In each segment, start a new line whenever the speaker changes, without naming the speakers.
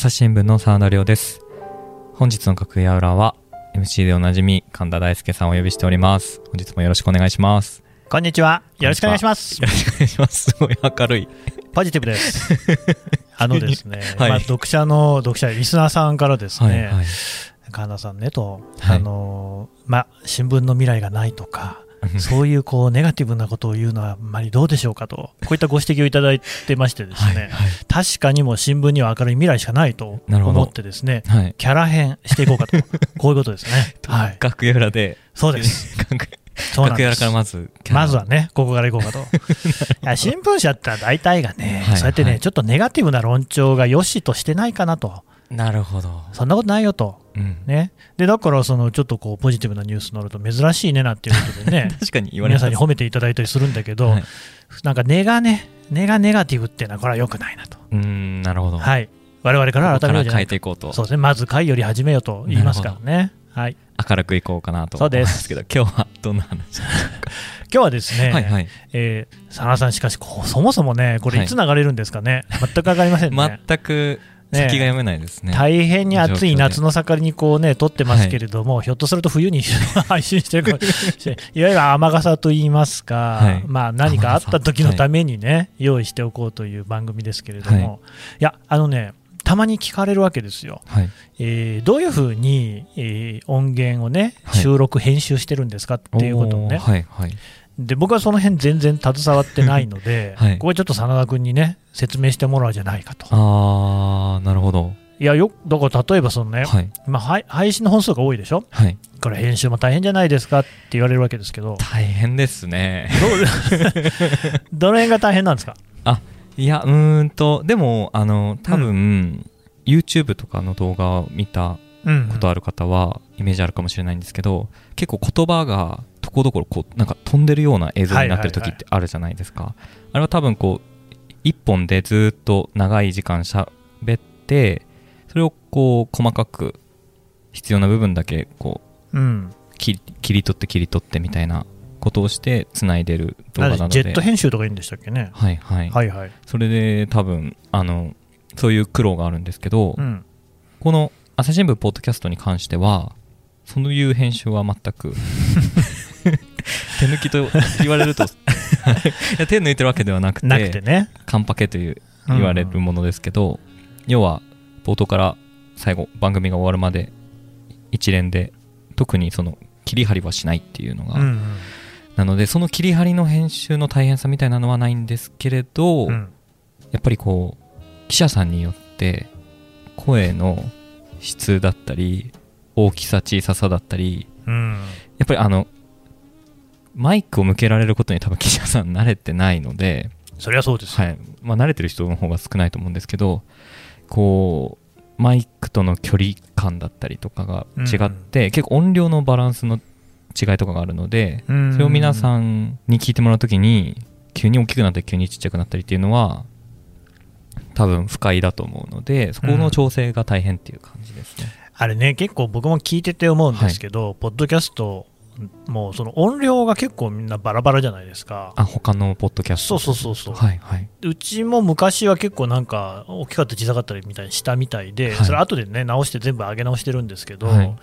朝日新聞の沢田亮です。本日の楽屋裏は、MC でおなじみ、神田大輔さんをお呼びしております。本日もよろしくお願いします。
こんにちは。よろしくお願いします
よ。ろしくお願いします。すごい明るい。
ポジティブです。あのですね、
はい
まあ、読者の、読者、リスナーさんからです
はい、
ね、
はい。
神田さんねと、
はい
あのー、まあ、新聞の未来がないとか、そういうこうネガティブなことを言うのはあんまりどうでしょうかと、こういったご指摘をいただいてましてです
はい。
ね、
はい。
確かにもう新聞には明るい未来しかないと思ってですね、
はい。
キャラ変していこうかと、こういうことですね。はい。
楽屋裏で、
そうです。
楽
そうな
から。まず、
まずはね、ここからいこうかと。いや新聞社って大体がね、
はい
そうやってね、
はい
ちょっとネガティブな論調が良しとしてないかなと、
なるほど。
そんなことないよと、
うん。
ね、でだからそのちょっとこうポジティブなニュース乗ると珍しいねなっていうことでね、
確かに
皆さんに褒めていただいたりするんだけど、
はい。
なんか根がね、根がネガティブっていうのは、これは良くないなと、
うーん、なるほど。
はい、我々から改めようじゃない
変えていこうと。
そうですね、まず会より始めようと言いますからね。はい、
明るくいこうかなと
そうです
思いますけど、今日はどんな話
今日はですね、
はいはい。
えー、佐野さん、しかしこう、そもそもね、これ、い。つ流れるんですかね、全く分かりませんね。
全く先が読めないですね。
大変に暑い夏の盛りにこうね撮ってますけれども、
は
ひょっとすると冬に配信してるかもしれない。いわゆる雨傘といいますか、
はい。
まあ、何かあった時のためにね、用意しておこうという番組ですけれども、
はい。
い、やあのねたまに聞かれるわけですよ、
はい。
えーどういうふうに、えー音源をね
はい。
収録、編集してるんですかっていうことをね、
はいはい。
で僕はその辺全然携わってないので、
はい。
ここはちょっと真田君にね説明してもらおうじゃないかと。
あー、なるほど。
いやよだから例えばそのね、
はい。
まあ、配配信の本数が多いでしょ？
はい。
これ編集も大変じゃないですかって言われるわけですけど、
大変ですね。
ど の辺が大変なんですか？
いや、うーんと、でも、あの、多分、YouTube とかの動画を見た
うん
ことある方は、イメージあるかもしれないんですけど、結構言葉が、ところどころ、こう、なんか飛んでるような映像になってる時ってあるじゃないですか。あれは多分、こう、一本でずっと長い時間しゃべって、それをこう、細かく、必要な部分だけ、こう、
うん、
切り取って切り取ってみたいなことをして繋いでる動画なので
なんでジェット編集とかいいんでしたっけね？
はいはい、
はいはい。
それで多分あのそういう苦労があるんですけど、
うん、
この朝日新聞ポッドキャストに関してはそういう編集は全く手抜きと言われると いや手抜いてるわけではなくて
なくてね。
カンパケという言われるものですけど、要は冒頭から最後番組が終わるまで一連で特にその切り張りはしないっていうのが、
うんうん。
なのでその切り張りの編集の大変さみたいなのはないんですけれど、
うん。
やっぱりこう記者さんによって声の質だったり大きさ小ささだったり
うん。
やっぱりあのマイクを向けられることに多分記者さん慣れてないので、
そりゃそうですよ。
はい。まあ、慣れてる人の方が少ないと思うんですけどこうマイクとの距離感だったりとかが違って、結構音量のバランスの違いとかがあるので、
うん。
それを皆さんに聞いてもらうときに急に大きくなったり急にちっちゃくなったりっていうのは多分不快だと思うのでそこの調整が大変っていう感じですね、
あれね、結構僕も聞いてて思うんですけど、ポッドキャスト、もうその音量が結構みんなバラバラじゃないですか。
あ他のポッドキャスト。
そうそうそうそう。
はいはい。う
ちも昔は結構なんか大きかったり小さかったりみたいにしたみたいで、
はい。
それ後でね直して全部上げ直してるんですけど、
はい。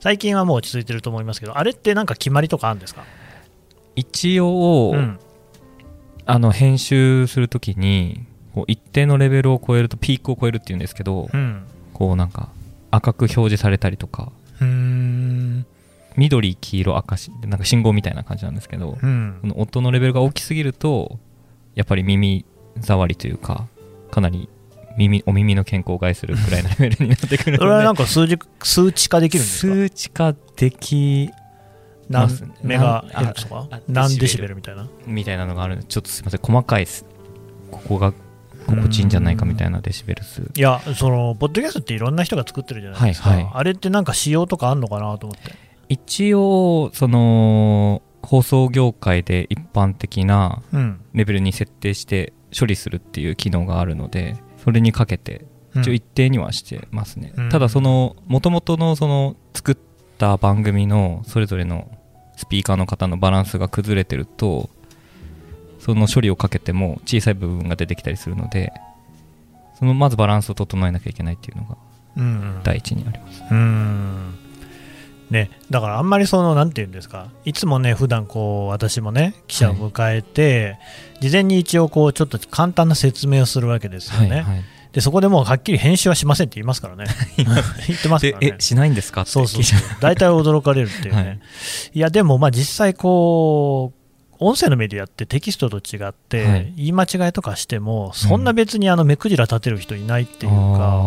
最近はもう落ち着いてると思いますけどあれってなんか決まりとかあるんですか、
一応、
うん。
あの編集するときにこう一定のレベルを超えるとピークを超えるっていうんですけど、
うん。
こうなんか赤く表示されたりとか緑黄色赤しなんか信号みたいな感じなんですけど、
うん。
この音のレベルが大きすぎるとやっぱり耳障りというかかなり耳お耳の健康を害するくらいのレベルになってくるので
それはなんか数字数値化できるんですか？
数値化できま
何
す
メガヘルツとか？何デシ
ベル
みたいな？
みたいなのがあるんでちょっとすいません細かいです。ここが心地いいんじゃないかみたいなデシベル数。
いやそのポッドキャストっていろんな人が作ってるじゃないですか、
はいはい。
あれってなんか仕様とかあんのかなと思って
一応その放送業界で一般的な
うん。
レベルに設定して処理するっていう機能があるのでそれにかけて一応一定にはしてますね、
うん。
ただその元々のその作った番組のそれぞれのスピーカーの方のバランスが崩れてるとその処理をかけても小さい部分が出てきたりするのでそそのまずバランスを整えなきゃいけないっていうのが
うん。
第一にあります、
うんね、だからあんまりその、なんていうんですか、いつもね、普段こう私もね、記者を迎えて、事前に一応こう、ちょっと簡単な説明をするわけですよね、
はいはい。
でそこでもうはっきり編集はしませんって言いますからね、言ってますからね。
しないんですか？って
そうそう、大体驚かれるっていうね、
はい。
い、や、でもまあ実際こう、音声のメディアってテキストと違って、
はい。
言い間違いとかしても、そんな別にあの目くじら立てる人いないっていうか、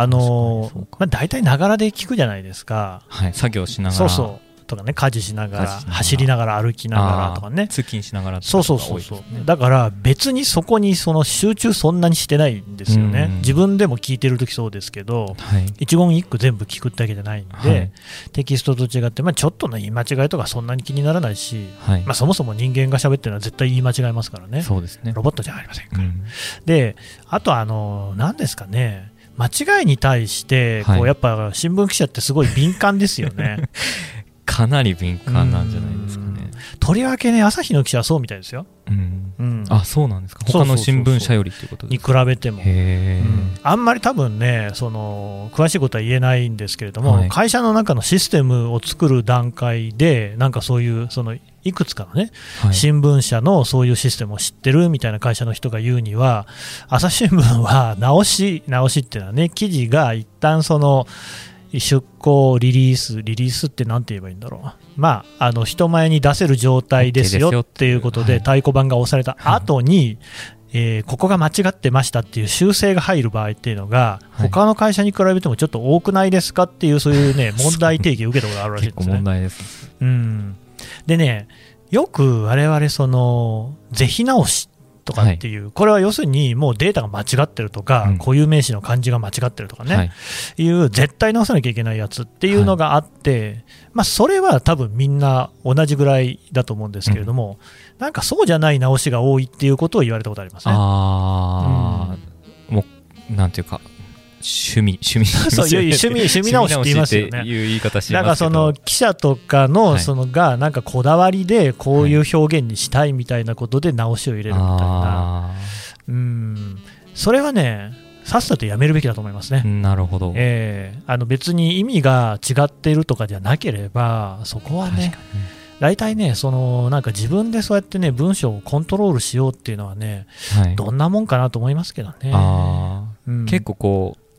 あ
のまあ、大体ながらで聞くじゃないですか。
はい、作業しながら。
そうそう。とかね、家事しながら、走りながら、歩きながらとかね、
通勤しながら
そうそうそうそう、
ね
だから別にそこにその集中そんなにしてないんですよね、
うん。
自分でも聞いてるときそうですけど、
はい。
一言一句全部聞くってわけじゃないんで、
はい。
テキストと違って、まあ、ちょっとの言い間違いとかそんなに気にならないし、
はい、
まあ、そもそも人間が喋ってるのは絶対言い間違いますからね、
そうですね。
ロボットじゃありませんから。
うん。
で、あとあの、何ですかね、間違いに対して、こ
はい。
うやっぱ新聞記者ってすごい敏感ですよね。
かなり敏感なんじゃないですかね。
とりわけね、朝日の記者はそうみたいですよ。
うん。
うん、
あそうなんですか。他の新聞社よりっていうことで
に比べても。うん。あんまり多分ねその、詳しいことは言えないんですけれども、
はい。
会社の中のシステムを作る段階で、なんかそういう、そのいくつかのね、
はい。
新聞社のそういうシステムを知ってるみたいな会社の人が言うには、朝日新聞は直し、直しっていうのはね、記事が一旦その出稿、リリース、リリースってなんて言えばいいんだろう、まあ、あの人前に出せる状態です
よ
よっていう。ことで、
はい。
太鼓判が押された後に、えーここが間違ってましたっていう修正が入る場合っていうのが、
はい。
他の会社に比べてもちょっと多くないですかっていう、そういうね、問題提起を受けたことがあるらしいですね。
結構問。題です。
うん、でね、よく我々その、是非直しとかっていう、これは要するにもうデータが間違ってるとか、
うん。
固有名詞の漢字が間違ってるとかね、
はい。
い、う絶対直さなきゃいけないやつっていうのがあって、まあ、それは多分みんな同じぐらいだと思うんですけれども、なんかそうじゃない直しが多いっていうことを言われたことありますね。
ああ、もうなんていうか趣味趣味。
そういう趣味 趣味直しって言いますよね
いう言い方し
なんかその記者とかの
はい。
そのがなんかこだわりでこういう表現にしたいみたいなことで直しを入れるみたいな、
あ
うん。それはね、さっさとやめるべきだと思いますね。
ーなるほど、
ええ。あの別に意味が違っているとかじゃなければ、そこはね大体ね、そのなんか自分でそうやってね、文章をコントロールしようっていうのはね、
に、はい、
どんなもんかなと思いますけどね。
あ
うん。
ー結構こう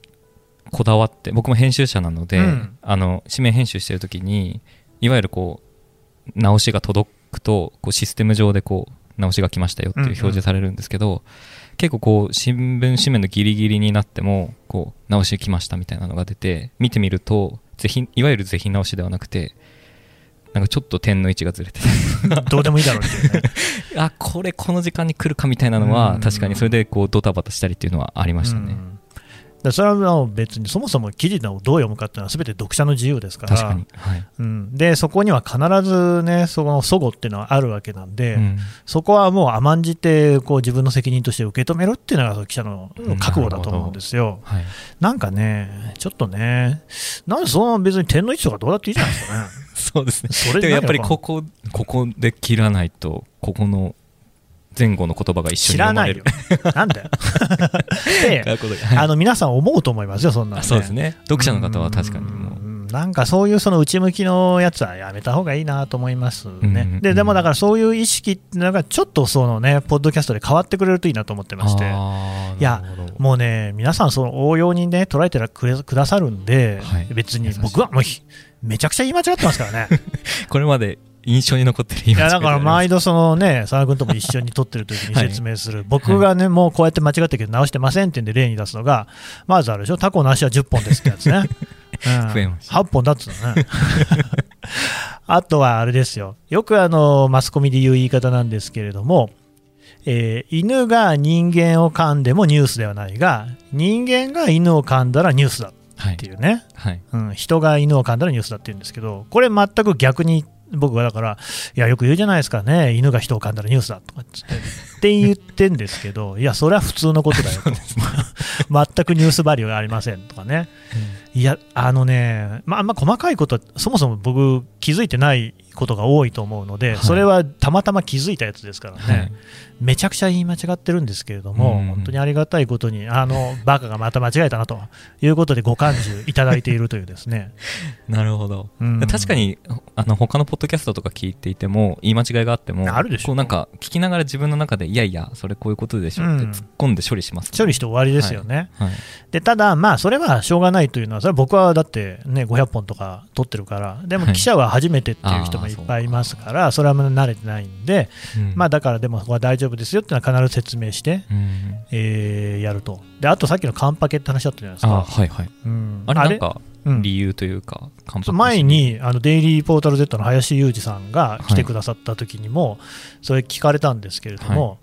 こだわって僕も編集者なので、
うん。
あの紙面編集してる時にいわゆるこう直しが届くとこうシステム上でこう直しが来ましたよっていう表示されるんですけど、結構こう新聞紙面のギリギリになってもこう直し来ましたみたいなのが出て見てみるとぜひいわゆる是非直しではなくてなんかちょっと点の位置がずれてて
どうでもいいだろうっていうね。
あこれこの時間に来るかみたいなのは
うん。
確かにそれでこうドタバタしたりっていうのはありましたね、
うんだからそれは別にそもそも記事をどう読むかっていうのは全て読者の自由ですから。
確かに、はい。
うん、でそこには必ずねその齟齬っていうのはあるわけなんで、
うん。
そこはもう甘んじてこう自分の責任として受け止めるっていうのがその記者の
うん。
覚悟だと思うんですよ。
はい。
なんかね、ちょっとね、なんでその別に点の位置とかどうだっていいじゃないですかね。
そうですね。
それ
でもやっぱり
何
ここ、ここで切らないと、ここの前後の言葉が一緒
知らないよ。。なんだよ。で、あの皆さん思うと思いますよ、そんなの、
あそうですね。読者の方は確かにもう。
うんなんかそういうその内向きのやつはやめた方がいいなと思います
うんうんうん。
ねででもだからそういう意識っていうのがちょっとそのね、ポッドキャストで変わってくれるといいなと思ってまして。いやもうね、皆さん、その応用にね、捉えてくれくださるんで、
はい
別に僕はもうひ、めちゃくちゃ言い間違ってますからね。
これまで印象に残ってる
いや、だから
毎
毎度、そのね、佐野君とも一緒に撮ってる時に 説明する、僕がね、もうこうやって間違ってるけど直してませんってんで例に出すのが、まずあるでしょ、タコの足は10本ですってやつね。うん、
増えました。
8本だっつうのね。あとはあれですよ、よくあのマスコミで言う言い方なんですけれども、えー犬が人間を噛んでもニュースではないが、人間が犬を噛んだらニュースだ
はい
っていうね、
はい。
うん、人が犬を噛んだらニュースだって言うんですけど、これ全く逆に僕はだから、いや、よく言うじゃないですかね、犬が人を噛んだらニュースだとかっつって、って言ってんですけど、いや、それは普通のことだよと、全くニュースバリューがありませんとかね、いや、あのね、まあ、あんま細かいことは、そもそも僕、気づいてないことが多いと思うので、
はい。
それはたまたま気づいたやつですからね、
はい。
めちゃくちゃ言い間違ってるんですけれども、
うん。
本当にありがたいことに、あのバカがまた間違えたなということで、ご感受いただいているというですね。
なるほど、
うん。
確かにあの他のポッドキャストとか聞いていても言い間違いがあっても
あるでしょ
こうなんか聞きながら自分の中でいやいやそれこういうことでしょって
うん
突っ込んで処理します、
処理して終わりですよね。
はい。
でただ、まあ、それはしょうがないというのは、それは僕はだって、ね、500本とか撮ってるから、でも
はい。
記者は初めてっていう人もいっぱいいますから、それは慣れてないんで、
うん。
まあ、だからでも、ここは大丈夫ですよっていうのは必ず説明して、
うん。
えーやると。で、あとさっきのカンパケって話だったじゃないです
あ
か。
はいはい。
うん。
あれなんか
うん。
理由というか、
う前にあのデイリーポータル Z の林裕二さんが来てくださった時にも、それ聞かれたんですけれども、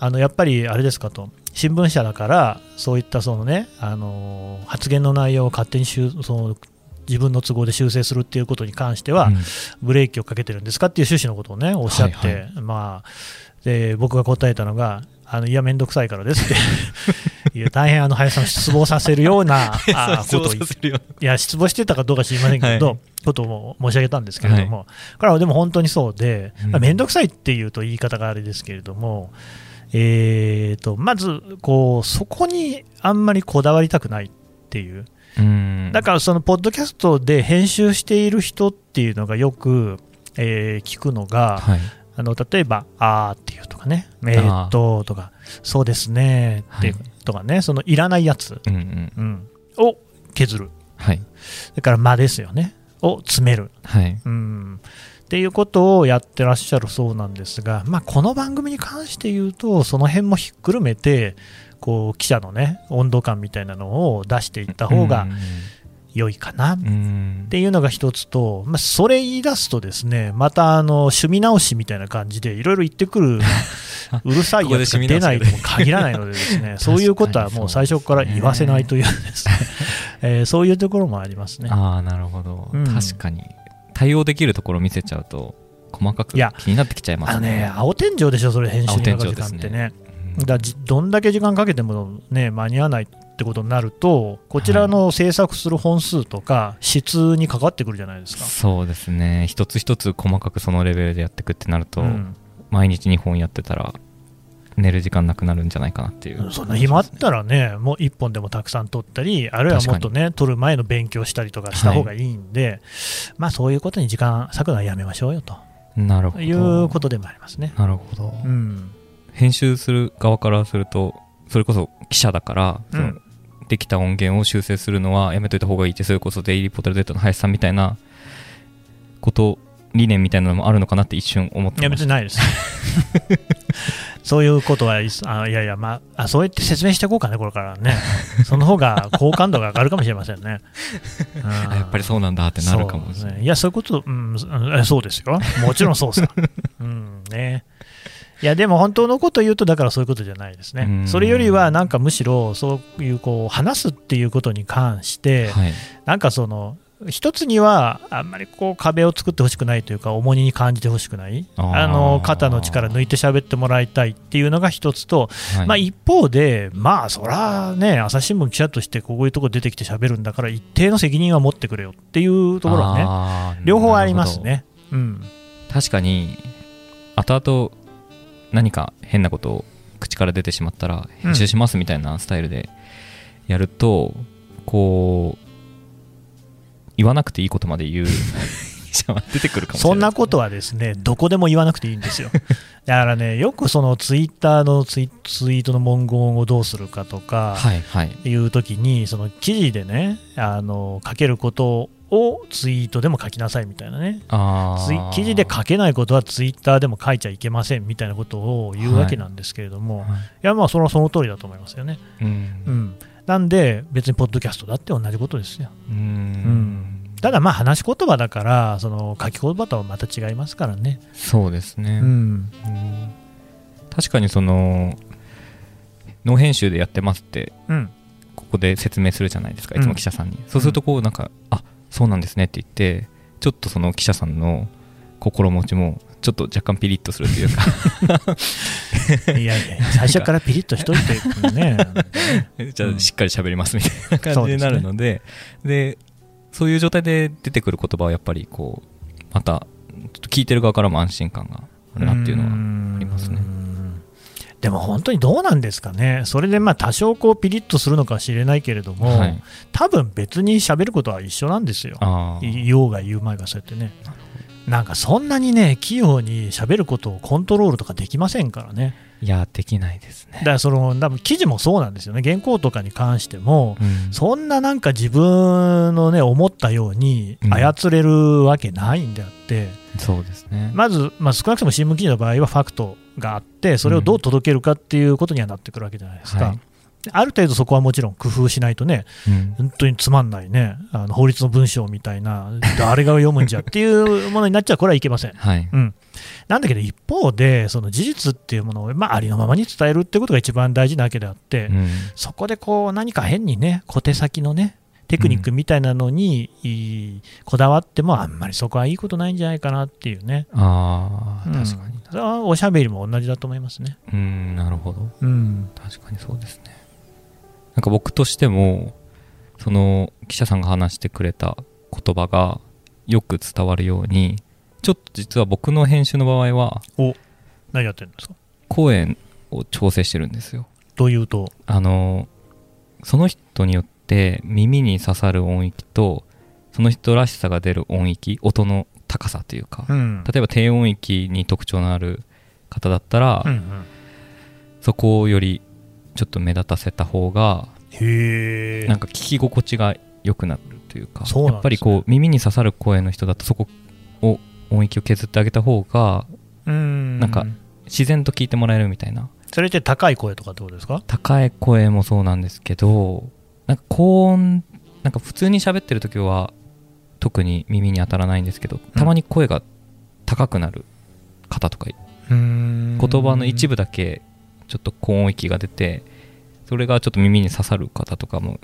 あのやっぱりあれですかと、新聞社だから、そういったその、ね、あの発言の内容を勝手に修その自分の都合で修正するっていうことに関しては、
うん。
ブレーキをかけてるんですかっていう趣旨のことをね、おっしゃって、
はいは
まあ、で僕が答えたのが、あのいや、めんどくさいからですって いう、大変あの林さんを失望させるような ことをいや、失望してたかどうか知りませんけど、
はい。
ことを申し上げたんですけれども、これはでも本当にそうで、
うん。
まあ、めんどくさいっていうと言い方があれですけれども、えー、とまずこう、そこにあんまりこだわりたくないっていう、
うん。
だからそのポッドキャストで編集している人っていうのがよく、えー聞くのが、
はい。
あの例えば、あーっていうとかね、えーっととか、そうですね。っていう
はい。
とかね、そのいらないやつ、
うんうん。
うん、を削る。
はい。
それから間ですよね、を詰める、
はい。
うん、っていうことをやってらっしゃるそうなんですが、まあ、この番組に関して言うと、その辺もひっくるめて、こう記者のね、温度感みたいなのを出していった方が良いかなっていうのが一つと、まあ、それ言い出すとですね、またあの趣味直しみたいな感じで、いろいろ言ってくる、うるさいやつが出ないとも限らないのでですね、そういうことはもう最初から言わせないというですね、えーそういうところもありますね。
ああなるほど、
うん。
確かに対応できるところを見せちゃうと細かく気になってきちゃいます
あのね、青天井でしょ、それ、編集にかかる時間ってね。
うん。
だどんだけ時間かけても、ね、間に合わないってことになると、こちらの制作する本数とか、質にかかってくるじゃないですか。
そうですね。一つ一つ細かくそのレベルでやっていくってなると、
うん。
毎日2本やってたら寝る時間なくなるんじゃないかなっていう。
そんな暇あったらね、もう1本でもたくさん撮ったり、あるいはもっとね、撮る前の勉強したりとかした方がいいんで、まあそういうことに時間割くのはやめましょうよと。
なるほど。
いうことでもありますね。
なるほど、
うん、
編集する側からするとそれこそ記者だから、
うん。
できた音源を修正するのはやめといた方がいいってそれこそデイリーポータル Z の林さんみたいなこと理念みたいなのもあるのかなって一瞬思っ
いや、
てました
別にないです。そういうことはあいやいや、まああ、そうやって説明していこうかね、これからね。その方が好感度が上がるかもしれませんね。
あやっぱりそうなんだってなるかもしれない、
ねいや、そういうこと、うん、うんそうですよ。もちろんそうさ。うんね。いや、でも本当のこと言うと、だからそういうことじゃないですね。
うん
それよりは、なんかむしろ、そういう、こう、話すっていうことに関して、
はい
なんかその、一つには、あんまりこう壁を作ってほしくないというか、重荷に感じてほしくない、
あ
の肩の力抜いて喋ってもらいたいっていうのが一つと、
はい。
まあ、一方で、まあ、そらね、朝日新聞記者としてこういうところ出てきて喋るんだから、一定の責任は持ってくれよっていうところはね、両方ありますね。うん、
確かに後々何か変なことを口から出てしまったら編集しますみたいなスタイルでやると、こう言わなくていいことまで言う。出てくるかもしれない。
そんなことはですね、どこでも言わなくていいんですよ。だからね、よくそのツイッターのツイツイートの文言をどうするかとか、
はいはい。
いうときに、その記事でね、あの書けることをツイートでも書きなさいみたいなね。記事で書けないことはツイッターでも書いちゃいけませんみたいなことを言うわけなんですけれども、い、
はい
や、まあ、それはその通りだと思いますよね。
うん。
うん、なんで、別にポッドキャストだって同じことですよ。
うん。
ん。ただ、まあ、話し言葉だから、その書き言葉とはまた違いますからね。
そうですね、
うん、
うん。確かにそのノー編集でやってますって
うん、
ここで説明するじゃないですかいつ
うん
も記者さんに、そうするとこうなんか、あそうなんですねって言ってちょっとその記者さんの心持ちもちょっと若干ピリッとするというか。
いやいや、最初からピリッとしといてね。
じゃあしっかり喋りますみたいな感じになるので、で、そういう状態で出てくる言葉はやっぱりこう、また、ちょっと聞いてる側からも安心感があるなっていうのはありますね。
でも本当にどうなんですかね、それでまあ多少こうピリッとするのかもしれないけれども、はい、多分別に喋ることは一緒なんですよ、言おうが言うまいがそうやってね。なんかそんなにね、器用に喋ることをコントロールとかできませんからね。
いや、できないですね。
だからその、多分記事もそうなんですよね、原稿とかに関しても、うん、そんななんか自分のね、思ったように操れるわけないんであって、
うん、そうですね
まず、まあ、少なくとも新聞記事の場合はファクトがあって、それをどう届けるかっていうことにはなってくるわけじゃないですか。うんはいある程度そこはもちろん工夫しないとね、うん、本当につまんないね、あの法律の文章みたいな、誰が読むんじゃっていうものになっちゃう、これはいけません。はい、うん、なんだけど、一方で、その事実っていうものを、まあ、ありのままに伝えるっていうことが一番大事なわけであって、うん、そこでこう何か変にね、小手先のね、テクニックみたいなのに、うん、こだわっても、あんまりそこはいいことないんじゃないかなっていうね。
ああ、確かに。
それはおしゃべりも同じだと思いますね。
うん、なるほど。うん、確かにそうですね。なんか僕としてもその記者さんが話してくれた言葉がよく伝わるようにちょっと実は僕の編集の場合は
お何やってるんですか？
声を調整してるんですよ。
というと？
あのその人によって耳に刺さる音域とその人らしさが出る音域音の高さというか、うん、例えば低音域に特徴のある方だったら、うんうん、そこをよりちょっと目立たせた方がへなんか聞き心地が良くなるというか、ね、やっぱりこう耳に刺さる声の人だとそこを音域を削ってあげた方がなんか自然と聞いてもらえるみたいな。
それって高い声とかってことですか？
高い声もそうなんですけどなんか高音なんか普通に喋ってる時は特に耳に当たらないんですけどたまに声が高くなる方とか、うん、言葉の一部だけちょっと高音域が出てそれがちょっと耳に刺さる方とかも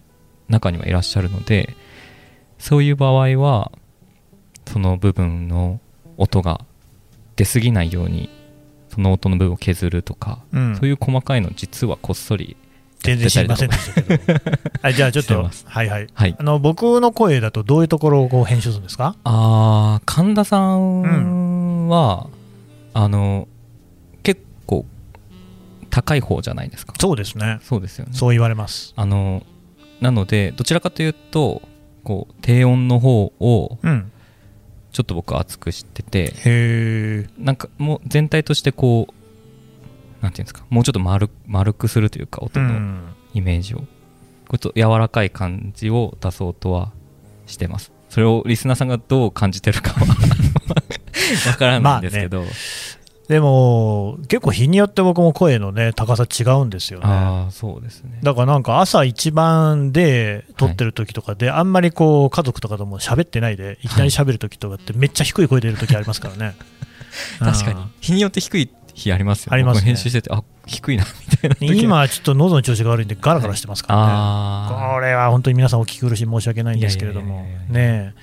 中にはいらっしゃるのでそういう場合はその部分の音が出過ぎないようにその音の部分を削るとか、うん、そういう細かいの実はこっそり
全然知りませんでしたけどはい、じゃあちょっとはいはい、はい、あの僕の声だとどういうところをこう編集するんですか？
ああ神田さんは、うん、あの高い方じゃないですか。
そうですね。
そうですよね。
そう言われます。
あのなのでどちらかというとこう低音の方をちょっと僕熱くしてて、へなんかもう全体としてこうなんていうんですかもうちょっと丸丸くするというか音のイメージを、こうちょっと柔らかい感じを出そうとはしてます。それをリスナーさんがどう感じてるかは わからないんですけど、まあね、
でも、結構日によって僕も声のね、高さ違うんですよね。
あそうですね。
だからなんか朝一番で撮ってる時とかで、はい、あんまりこう家族とかとも喋ってないで、いきなり喋る時とかってめっちゃ低い声出る時ありますからね。
確かに。日によって低い日ありますよね。あります、ね、編集してて、あ低いなみたいな。
今ちょっと喉の調子が悪いんでガラガラしてますからね。はい、これは本当に皆さんお聞き苦しい申し訳ないんですけれども。ね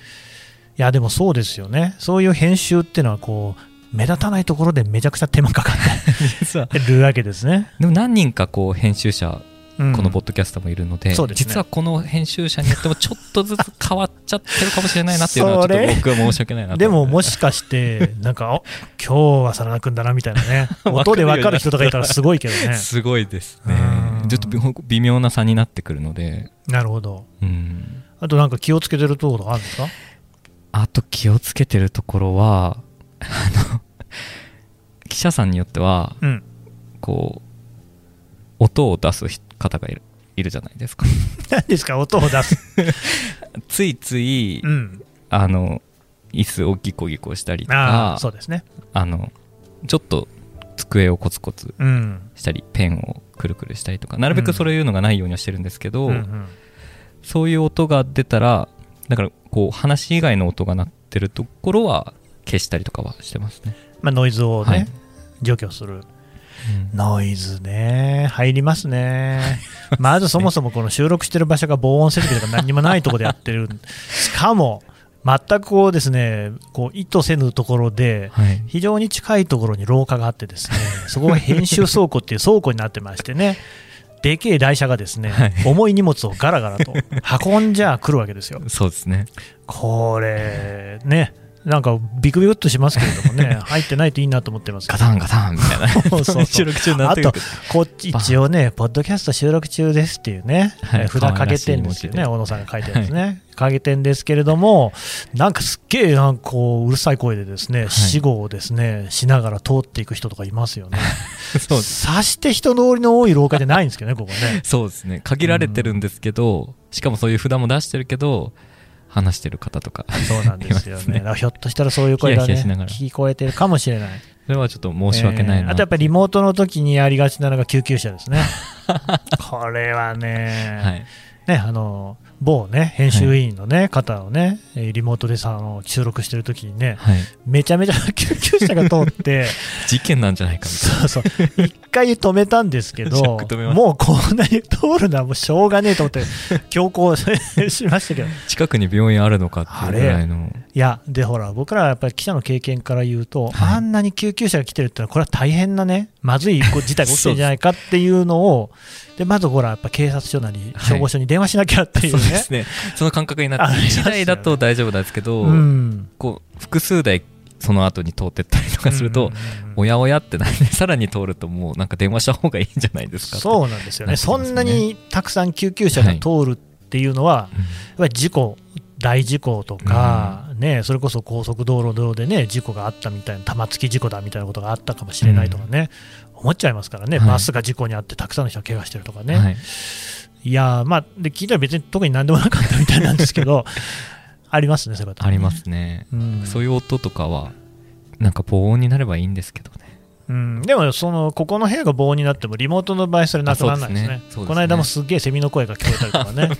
いやでもそうですよね。そういう編集っていうのはこう、目立たないところでめちゃくちゃ手間かかってるわけですね。
でも何人かこう編集者このポッドキャストもいるのでうん。でね、実はこの編集者によってもちょっとずつ変わっちゃってるかもしれないなっていうのはちょっと僕は申し訳ないな
でももしかしてなんか今日は真田君だなみたいなね。音で分かる人とかいたらすごいけどね。
すごいですね。ちょっと微妙な差になってくるので。
なるほど、うん、あとなんか気をつけてるところあるんですか？
あと気をつけてるところは あの記者さんによっては、うん、こう音を出す方がいるいるじゃないですか。
何ですか？音を出す。
ついつい、うん、あの椅子をギコギコしたりとか
そうですね。
あのちょっと机をコツコツしたり、うん、ペンをくるくるしたりとかなるべくそういうのがないようにはしてるんですけど、うんうんうん、そういう音が出たらだからこう話以外の音が鳴ってるところは消したりとかはしてますね、
まあ、ノイズをね、はい、除去する、うん、ノイズね。入りますね。まずそもそもこの収録してる場所が防音設備とか何にもないところでやってる。しかも全くこうですねこう意図せぬところで、
はい。
非常に近いところに廊下があってですね そこが編集倉庫っていう倉庫になってましてねでけえ台車がですね、
はい。
重い荷物をガラガラと 運んじゃ来るわけですよ。
そうですね。
これねなんかビクビクっとしますけれどもね 入ってないといいなと思ってます
ガタンガタンみたいな。
そうそう
収録中になってるけど
こっち一応ね、ポッドキャスト収録中ですっていうね、
はい
えー札かけてんですよね、小野さんが書いてるんですね、かけてんですけれども、なんかすっげえなんかこううるさい声でですね、
い
死後をですねしながら通っていく人とかいますよね。
そう。
さして人通りの多い廊下じゃないんですけどね、ここね。
そうですね。限られてるんですけど、しかもそういう札も出してるけど、話してる方とか、
そうなんですよ
ね
ひょっとしたらそういう声がね聞こえてるかもしれない。
それはちょっと申し訳ないな。
えーあとやっぱりリモートの時にやりがちなのが救急車ですね。これはね、
はい。
ね、あの某ね編集委員の、ね方をねえーリモートでさあの収録してる時にね
はい。
めちゃめちゃ 救急車が通って
事件なんじゃないかみたいな。
そうそう一回止めたんですけどもうこんなに通るのはもうしょうがねえと思って強行しましたけど
近くに病院あるのかっていうぐらいの。
いやでほら僕らはやっぱり記者の経験から言うと、
はい。
あんなに救急車が来てるってのはこれは大変なねまずい事態が起きてるんじゃないかっていうのを でまずほらやっぱ警察署なり
はい。
消防署に電話しなきゃっていうね、
そうですね。その感覚になって、
ありますよね。
1台だと大丈夫なんですけど、
うん。
こう、複数台その後に通ってったりとかすると、おやおやってなって、さらに通るともうなんか電話した方がいいんじゃないですか
そうなんですよね、
ね。
んなにたくさん救急車が通るっていうのは、
うん。
やっぱり事故、大事故とか、ね、それこそ高速道路上で、ね、事故があったみたいな、玉突き事故だみたいなことがあったかもしれないとかね、思っちゃいますからね、
はい。
バスが事故にあって、たくさんの人が怪我してるとかね、、
はい。い、
やーまあ、で聞いたら別に特になんでもなかったみたいなんですけど、ありますね、そういうこと、
ありま、すね。
うん。
そういう音とかは、なんか防音になればいいんですけどね。
うん、でもその、ここの部屋が棒になっても、リモートの場合、それなくならないですね。
ね。ね。
この間もすっげえセミの声が聞こえたりとかね。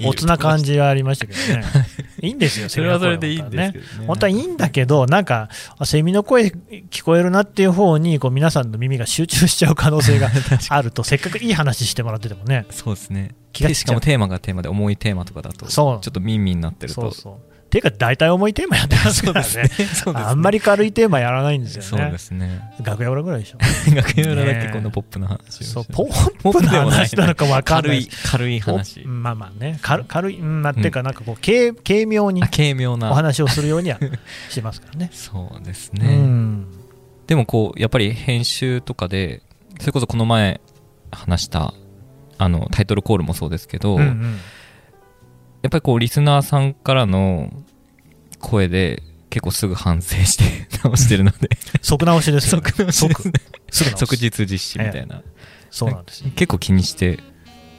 おつな感じはありましたけどね、いいんですよ、
それはそれでいいんですけ
ど
どね。
本当はいいんだけど、なんか、あセミの声聞こえるなっていう方にこう皆さんの耳が集中しちゃう可能性が あると、せっかくいい話してもらっててもね、
そうですね。しかもテーマがテーマで重いテーマとかだと、ちょっとミンミンになってると。
そうそう。っていうか、大体重いテーマやってますから ね、
そうですね。
あんまり軽いテーマやらないんですよ
そう
ね、
ですね。
楽屋裏ぐらいでしょ、
楽屋裏だ
ね
けこんなポップな話
そうポップな話なのか分かんない。
軽い、軽い話。
お。まあまあね、軽軽い、うんまあ、っていうか、なんかこう軽、軽妙に
あ、軽妙な。
お話をするようにはしますからね。
そうです
う
ね。
ん。
でもこう、やっぱり編集とかで、それこそこの前話した、あの、タイトルコールもそうですけど、
うんうん
やっぱりこう、リスナーさんからの声で、結構すぐ反省して 直してるので、
即直しですよ、ね。
即直しですね
即。
即日実施みたいな。
そうなんですよ。
結構気にして、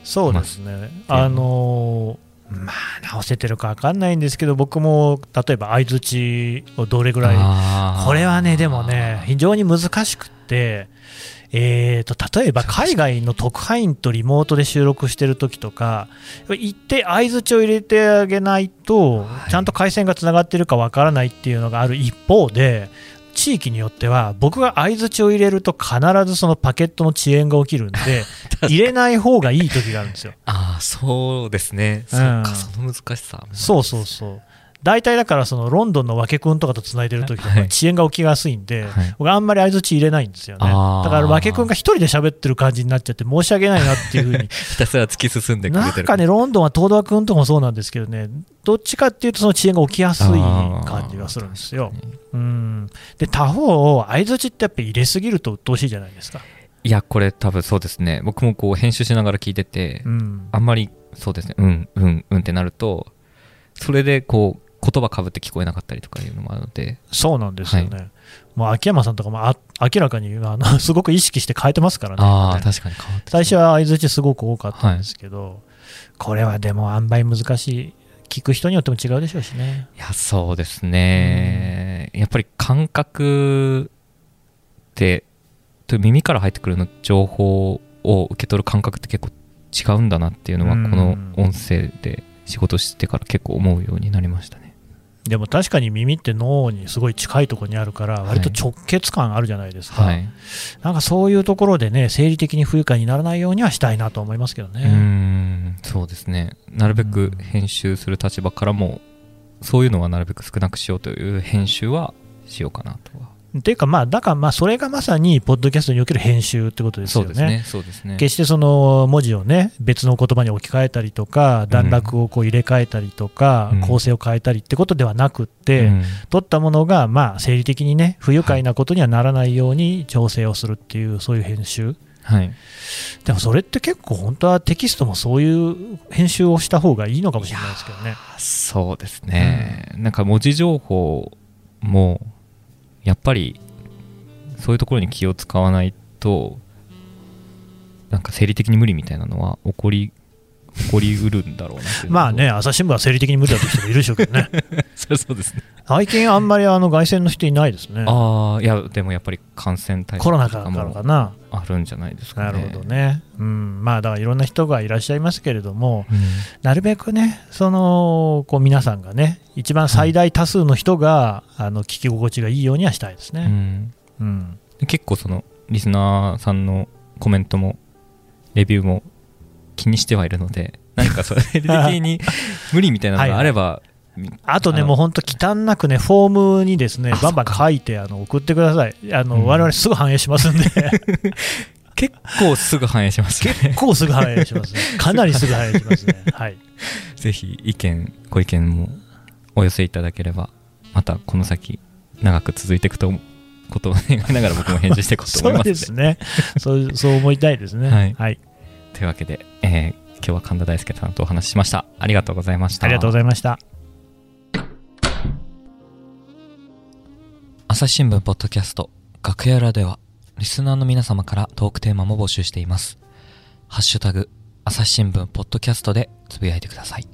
そうですね。あのーまあ、直せてるか分かんないんですけど、僕も例えば相づちをどれぐらい、これはね、でもね、非常に難しくって、えー、と例えば海外の特派員とリモートで収録してる時とか、行って相づちを入れてあげないと、
はい
ちゃんと回線がつながってるかわからないっていうのがある一方で、地域によっては、僕が相づちを入れると必ずそのパケットの遅延が起きるんで、入れない方がいい時があるんですよ。
ああ、そうですね。
うん
そっか、その難しさ。
そうそうそう。大体だから、そのロンドンの分け君とかとつないでる時とか、
はい
遅延が起きやすいんで、
はい
僕あんまり相づち入れないんですよね。だから分け君が一人で喋ってる感じになっちゃって申し訳ないなっていうふうに。
ひたすら突き進んでくれてる。
なんかね、ロンドンは東田君とかもそうなんですけどね、どっちかっていうとその遅延が起きやすい感じがするんですようん。で、他方、相づちってやっぱり入れすぎると鬱陶しいじゃないですか。
いや、これ多分そうですね。僕もこう編集しながら聞いてて、
うん。
あんまりそうですね、うん、うん、うんってなると、それでこう、言葉かぶって聞こえなかったりとかいうのもあるので、
そうなんですよね。もう秋山さんとかもあ明らかにあの すごく意識して変えてますからね。
あ確かに変わって
最初は相づちすごく多かったんですけど、これはでも塩梅難しい。聞く人によっても違うでしょうしね。
いや、そうですね。やっぱり感覚って、と耳から入ってくるの情報を受け取る感覚って結構違うんだなっていうのは、
うん
この音声で仕事してから結構思うようになりましたね。
でも確かに耳って脳にすごい近いところにあるから、割と直結感あるじゃないですか。
はい。
なんかそういうところでね、生理的に不愉快にならないようにはしたいなと思いますけどね。
ん、そうですね。なるべく編集する立場からも、そういうのはなるべく少なくしようという編集はしようかなとは
っていうか、まあ、だからまあそれがまさにポッドキャストにおける編集ってことですよね。
そうですね。そうですね。
決してその文字をね別の言葉に置き換えたりとか段落をこう入れ替えたりとか、
うん。
構成を変えたりってことではなくって、
うん。
取ったものがまあ生理的にね不愉快なことにはならないように調整をするっていうそういう編集。
はい。
でもそれって結構本当はテキストもそういう編集をした方がいいのかもしれないですけどね。
そうですね、なんか文字情報もやっぱりそういうところに気を使わないとなんか生理的に無理みたいなのは起こり起こりうるんだろうな
まあね、朝日新聞は生理的に無理だという人もいるでしょうけどね、
そそうですね。
最近あんまりあの外線の人いないですね、
ああいやでもやっぱり感染対策
コロナ
とか
らか
も
な、
あるんじゃないですかね。
なるほどね、うん、まあだからいろんな人がいらっしゃいますけれども、
うん。
なるべくね、そのこう皆さんがね、一番最大多数の人が、あの聞き心地がいいようにはしたいです
う
ね。
ん。
うん。
で結構そのリスナーさんのコメントもレビューも気にしてはいるので何かそれ的に 無理みたいなのがあれば
あとね、もう本当、忌憚なくね、フォームにですね
あ
バンバン書いてあの送ってください、あの
うん。
我々すぐ反映しますんで、
結構すぐ反映しますよね。
結構すぐ反映しますね、かなりすぐ反映しますね。はい。
ぜひ意見ご意見もお寄せいただければまたこの先長く続いていくと思うことを願いながら僕も返事していこうと思い
そう
ますの
ですね。そう、そう思いたいですね。
はい。
はい、
というわけで、えー今日は神田大輔さんとお話ししました。ありがとうございました。
ありがとうございました。
朝日新聞ポッドキャスト楽屋裏ではリスナーの皆様からトークテーマも募集しています。ハッシュタグ朝日新聞ポッドキャストでつぶやいてください